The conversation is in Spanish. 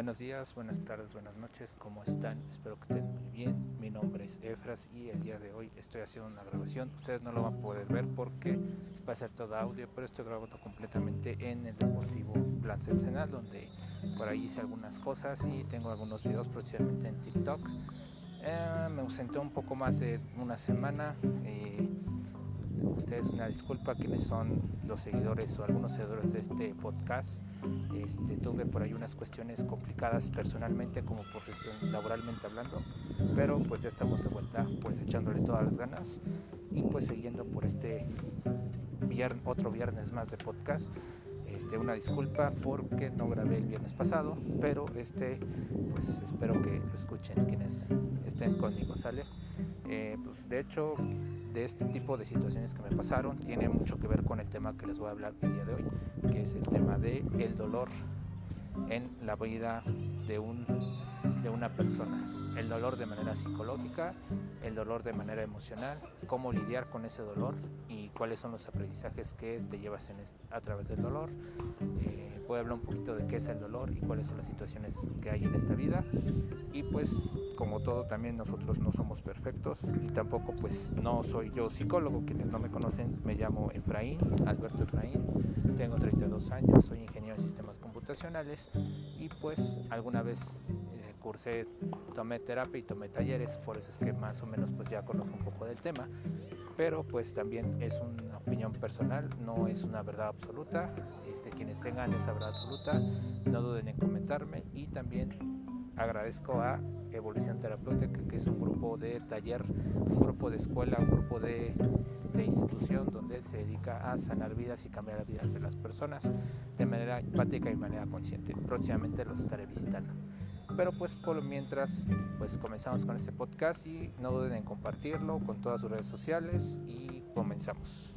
Buenos días, buenas tardes, buenas noches, ¿cómo están? Espero que estén muy bien. Mi nombre es Efras y el día de hoy estoy haciendo una grabación. Ustedes no lo van a poder ver porque va a ser todo audio, pero estoy grabando completamente en el Deportivo Plaza Senal, donde por ahí hice algunas cosas y tengo algunos videos próximamente en TikTok. Eh, me ausenté un poco más de una semana. Eh, ustedes una disculpa quienes son los seguidores o algunos seguidores de este podcast. Este, tuve por ahí unas cuestiones complicadas personalmente como profesión laboralmente hablando, pero pues ya estamos de vuelta pues echándole todas las ganas y pues siguiendo por este viernes, otro viernes más de podcast. Este, una disculpa porque no grabé el viernes pasado, pero este, pues espero que lo escuchen quienes estén conmigo, ¿sale? Eh, pues, de hecho, de este tipo de situaciones que me pasaron tiene mucho que ver con el tema que les voy a hablar el día de hoy, que es el tema de el dolor en la vida de, un, de una persona. El dolor de manera psicológica, el dolor de manera emocional, cómo lidiar con ese dolor y cuáles son los aprendizajes que te llevas a través del dolor. Eh, voy a hablar un poquito de qué es el dolor y cuáles son las situaciones que hay en esta vida. Y pues como todo también nosotros no somos perfectos y tampoco pues no soy yo psicólogo. Quienes no me conocen me llamo Efraín, Alberto Efraín, tengo 32 años, soy ingeniero en sistemas computacionales y pues alguna vez cursé, tomé terapia y tomé talleres, por eso es que más o menos pues ya conozco un poco del tema pero pues también es una opinión personal, no es una verdad absoluta. Este, quienes tengan esa verdad absoluta, no duden en comentarme y también agradezco a Evolución Terapéutica, que es un grupo de taller, un grupo de escuela, un grupo de, de institución donde se dedica a sanar vidas y cambiar las vidas de las personas de manera empática y de manera consciente. Próximamente los estaré visitando. Pero pues por mientras, pues comenzamos con este podcast y no duden en compartirlo con todas sus redes sociales y comenzamos.